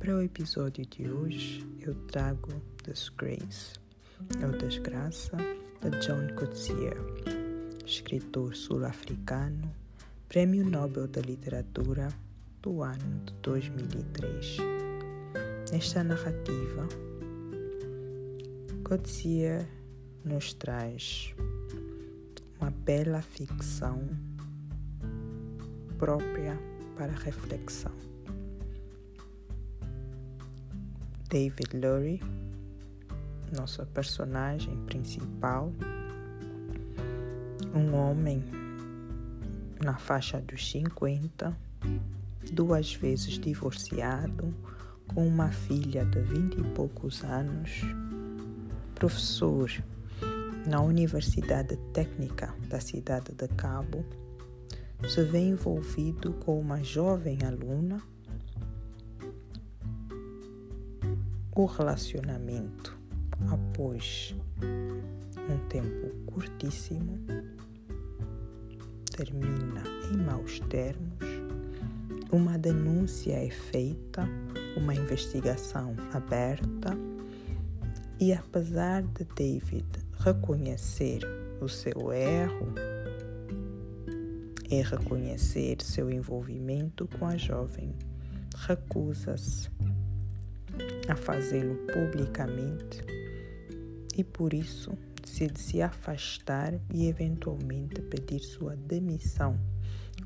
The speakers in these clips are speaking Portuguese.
Para o episódio de hoje, eu trago Disgrace, ou Desgraça, de John Coetzee, escritor sul-africano, Prêmio Nobel da Literatura do ano de 2003. Nesta narrativa, Coetzee nos traz uma bela ficção própria para reflexão. David Lurie, nosso personagem principal, um homem na faixa dos 50, duas vezes divorciado, com uma filha de vinte e poucos anos, professor na Universidade Técnica da cidade de Cabo, se vê envolvido com uma jovem aluna o relacionamento após um tempo curtíssimo termina em maus termos, uma denúncia é feita, uma investigação aberta e apesar de David reconhecer o seu erro e reconhecer seu envolvimento com a jovem, recusa-se a fazê-lo publicamente e por isso decide se afastar e eventualmente pedir sua demissão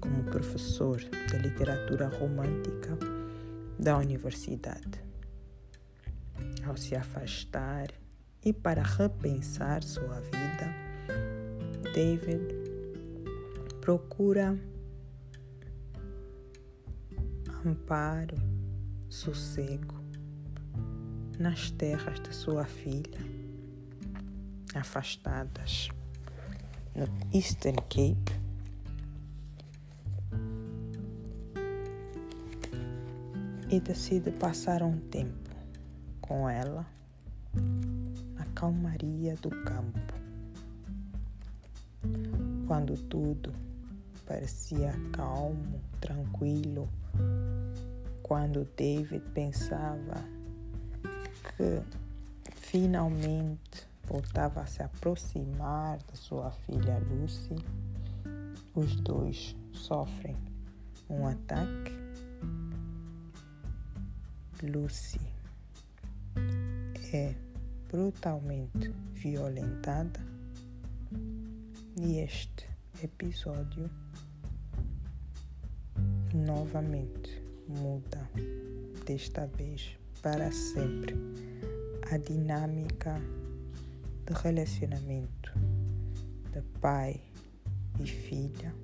como professor de literatura romântica da universidade. Ao se afastar e para repensar sua vida, David procura amparo, sossego nas terras de sua filha, afastadas no Eastern Cape. E decide passar um tempo com ela na calmaria do campo. Quando tudo parecia calmo, tranquilo, quando David pensava que finalmente voltava a se aproximar de sua filha Lucy, os dois sofrem um ataque. Lucy é brutalmente violentada. E este episódio novamente muda, desta vez para sempre, a dinâmica de relacionamento de pai e filha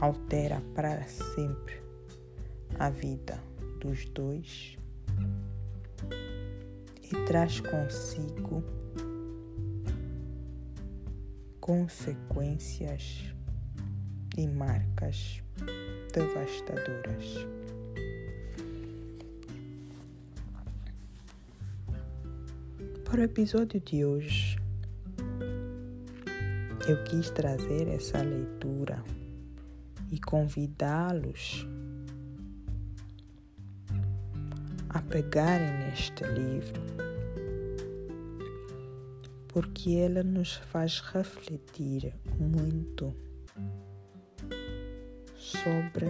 altera para sempre a vida dos dois e traz consigo consequências e marcas devastadoras. Para o episódio de hoje, eu quis trazer essa leitura e convidá-los a pegarem neste livro, porque ela nos faz refletir muito sobre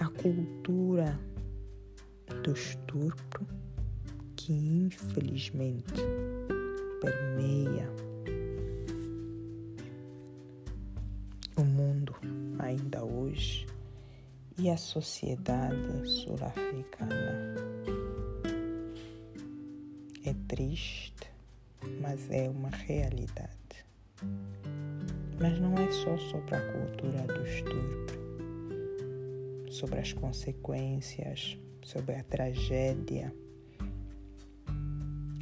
a cultura do estupro que infelizmente permeia o mundo ainda hoje e a sociedade sul-africana. É triste, mas é uma realidade. Mas não é só sobre a cultura do estupro, sobre as consequências, sobre a tragédia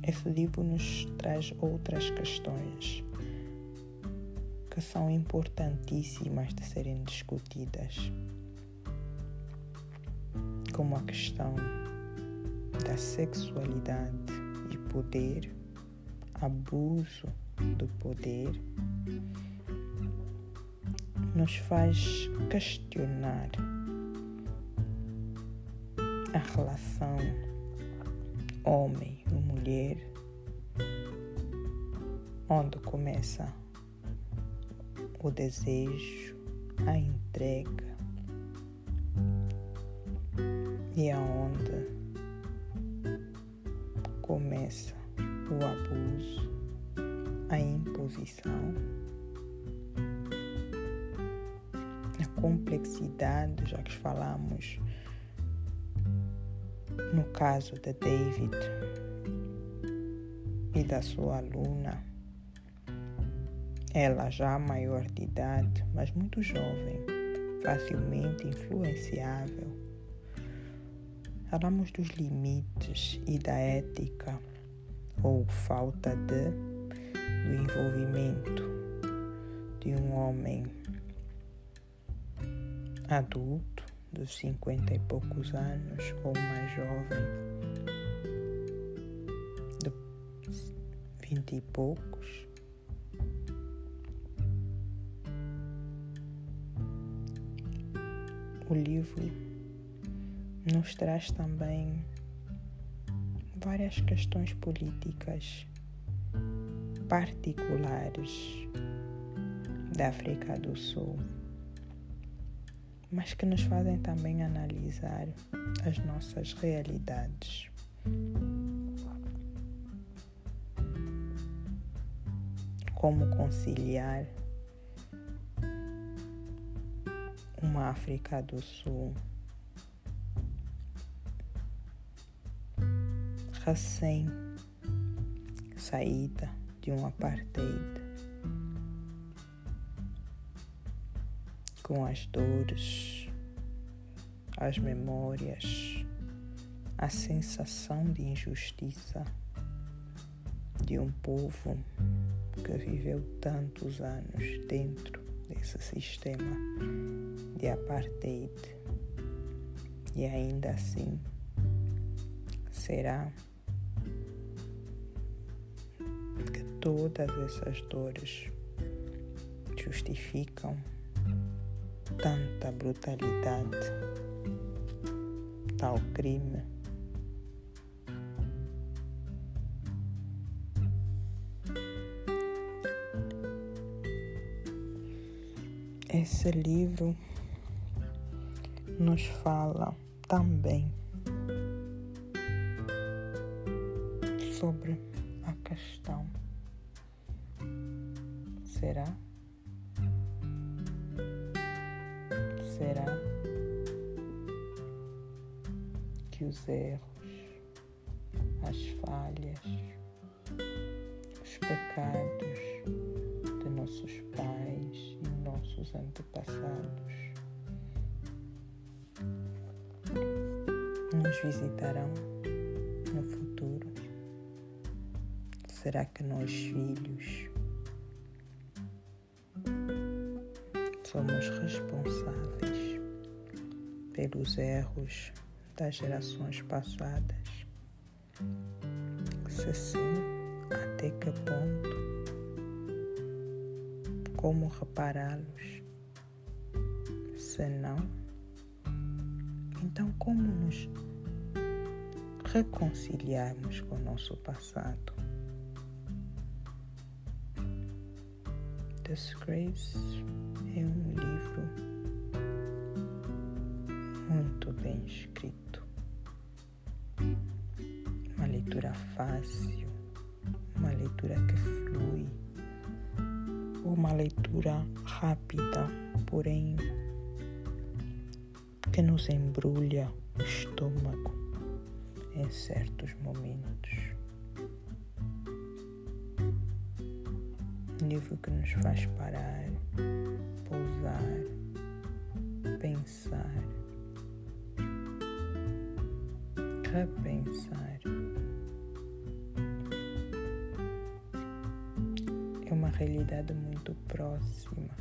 esse livro nos traz outras questões que são importantíssimas de serem discutidas, como a questão da sexualidade e poder, abuso do poder, nos faz questionar a relação homem e mulher, onde começa o desejo, a entrega e aonde começa o abuso, a imposição, a complexidade, já que falamos no caso de David e da sua aluna, ela já maior de idade, mas muito jovem, facilmente influenciável. Falamos dos limites e da ética ou falta de do envolvimento de um homem adulto dos cinquenta e poucos anos ou mais jovem, de vinte e poucos. O livro nos traz também várias questões políticas particulares da África do Sul mas que nos fazem também analisar as nossas realidades. Como conciliar uma África do Sul recém saída de um apartheid com as dores, as memórias, a sensação de injustiça de um povo que viveu tantos anos dentro desse sistema de apartheid e ainda assim será que todas essas dores justificam tanta brutalidade, tal crime. Esse livro nos fala também sobre a questão. Será? Será que os erros, as falhas, os pecados de nossos pais e nossos antepassados nos visitarão no futuro? Será que nós, filhos, somos responsáveis pelos erros das gerações passadas? Se sim, até que ponto? Como repará-los? Se não, então como nos reconciliarmos com o nosso passado? Disgrace é um livro muito bem escrito, uma leitura fácil, uma leitura que flui, uma leitura rápida, porém que nos embrulha o estômago em certos momentos. Livro que nos faz parar pousar, pensar, repensar. É uma realidade muito próxima.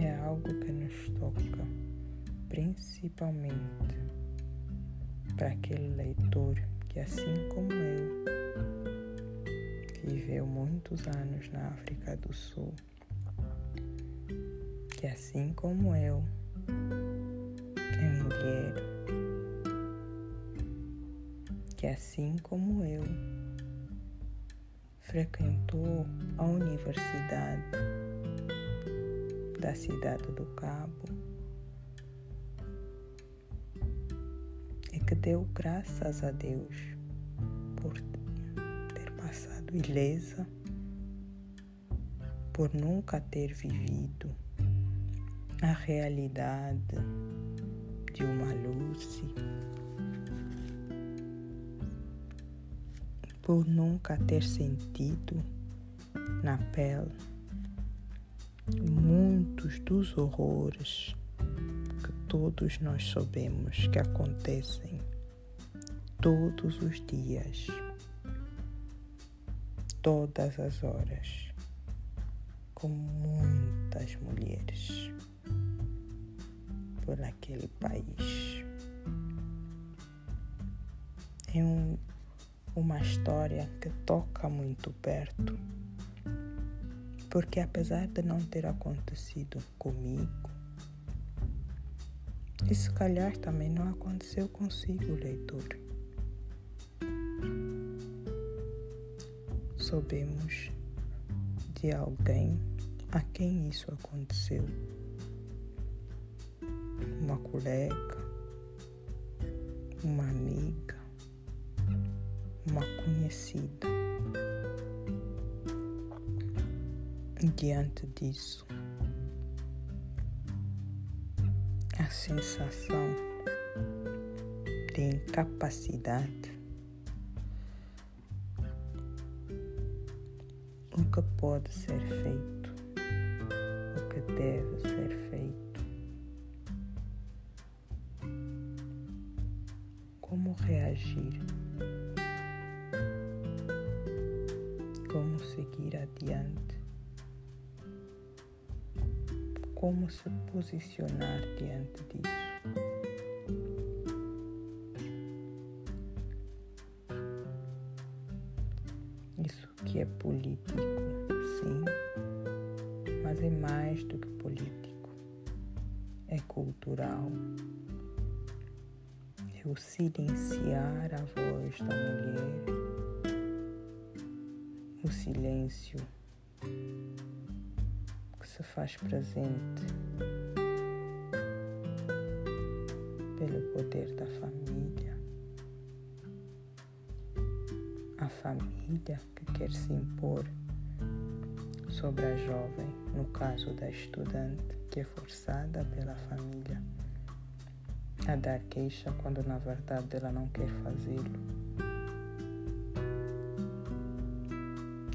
É algo que nos toca, principalmente para aquele leitor que, assim como eu, viveu muitos anos na África do Sul, que assim como eu, mulher que, assim como eu, frequentou a Universidade da Cidade do Cabo e que deu graças a Deus ilesa, por nunca ter vivido a realidade de uma Lucy, por nunca ter sentido na pele muitos dos horrores que todos nós sabemos que acontecem todos os dias, todas as horas, com muitas mulheres por aquele país. É um, uma história que toca muito perto, porque apesar de não ter acontecido comigo, e se calhar também não aconteceu consigo, leitor. Soubemos de alguém a quem isso aconteceu uma colega, uma amiga, uma conhecida. Diante disso, a sensação de incapacidade o que pode ser feito, o que deve ser feito. como reagir, como seguir adiante, como se posicionar diante disso. Isso o silenciar a voz da mulher, o silêncio que se faz presente pelo poder da família, a família que quer se impor sobre a jovem, no caso da estudante que é forçada pela família a dar queixa quando na verdade ela não quer fazê-lo.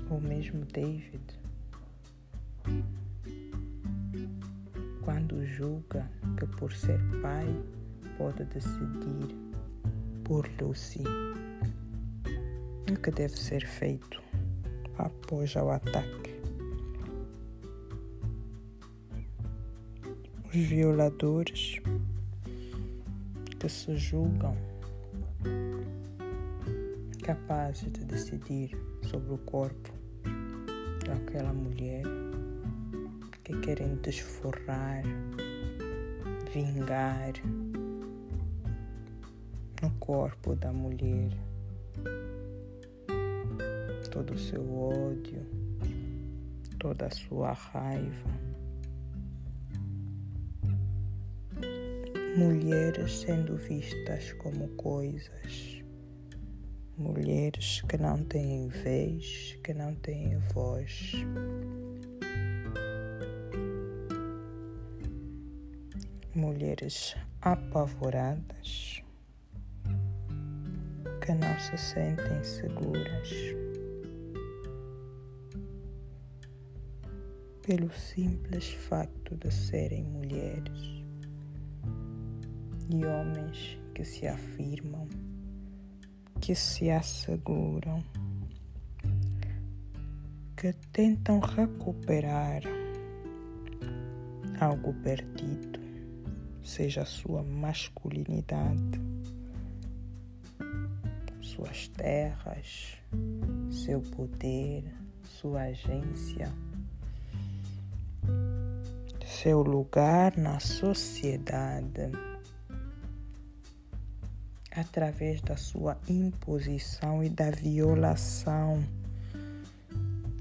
Ou mesmo David, quando julga que por ser pai pode decidir por Lucy o que deve ser feito após o ataque. Os violadores que se julgam capazes de decidir sobre o corpo daquela mulher que querem desforrar, vingar no corpo da mulher todo o seu ódio, toda a sua raiva. Mulheres sendo vistas como coisas, mulheres que não têm vez, que não têm voz. Mulheres apavoradas que não se sentem seguras. Pelo simples facto de serem mulheres e homens que se afirmam, que se asseguram, que tentam recuperar algo perdido, seja a sua masculinidade, suas terras, seu poder, sua agência, seu lugar na sociedade através da sua imposição e da violação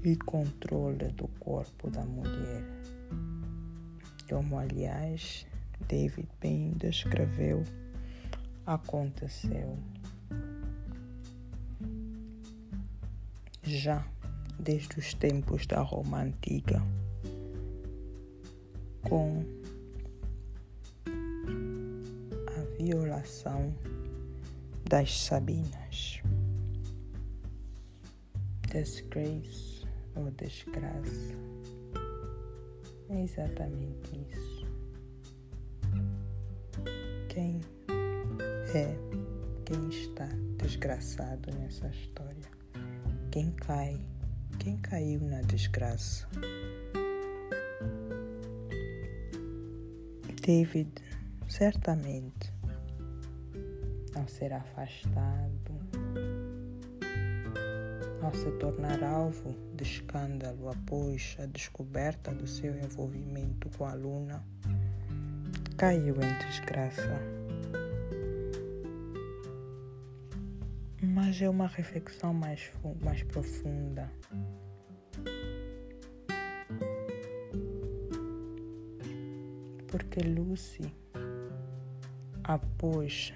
e controle do corpo da mulher. Como, aliás, David bem descreveu, aconteceu já desde os tempos da Roma Antiga, com a violação das Sabinas. Disgrace ou desgraça. É exatamente isso. Quem é, quem está desgraçado nessa história? Quem cai? Quem caiu na desgraça? David, certamente, ao ser afastado, ao se tornar alvo de escândalo após a descoberta do seu envolvimento com a Luna, caiu em desgraça. Mas é uma reflexão mais, mais profunda. Porque Lucy, após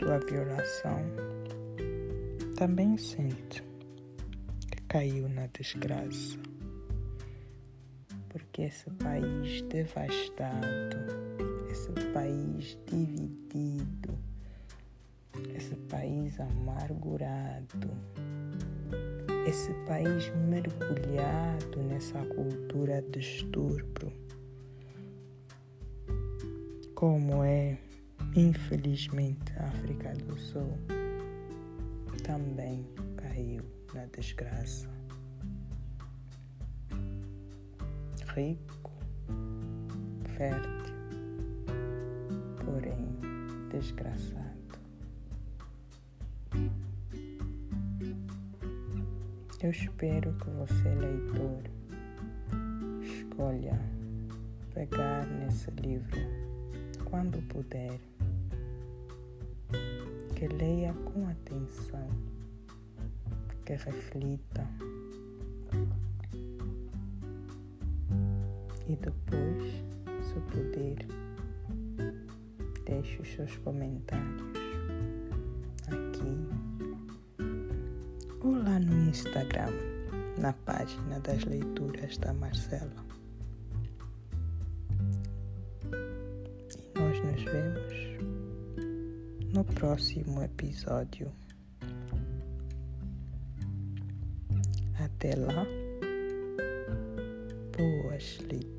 sua violação, também sente que caiu na desgraça. Porque esse país devastado, esse país dividido, esse país amargurado, esse país mergulhado nessa cultura de estupro, como é Infelizmente, a África do Sul também caiu na desgraça. Rico, fértil, porém desgraçado. Eu espero que você, leitor, escolha pegar nesse livro quando puder que leia com atenção, que reflita e depois, se puder, deixe os seus comentários aqui ou lá no Instagram, na página das leituras da Marcela. Próximo episódio. Até lá, boas leituras.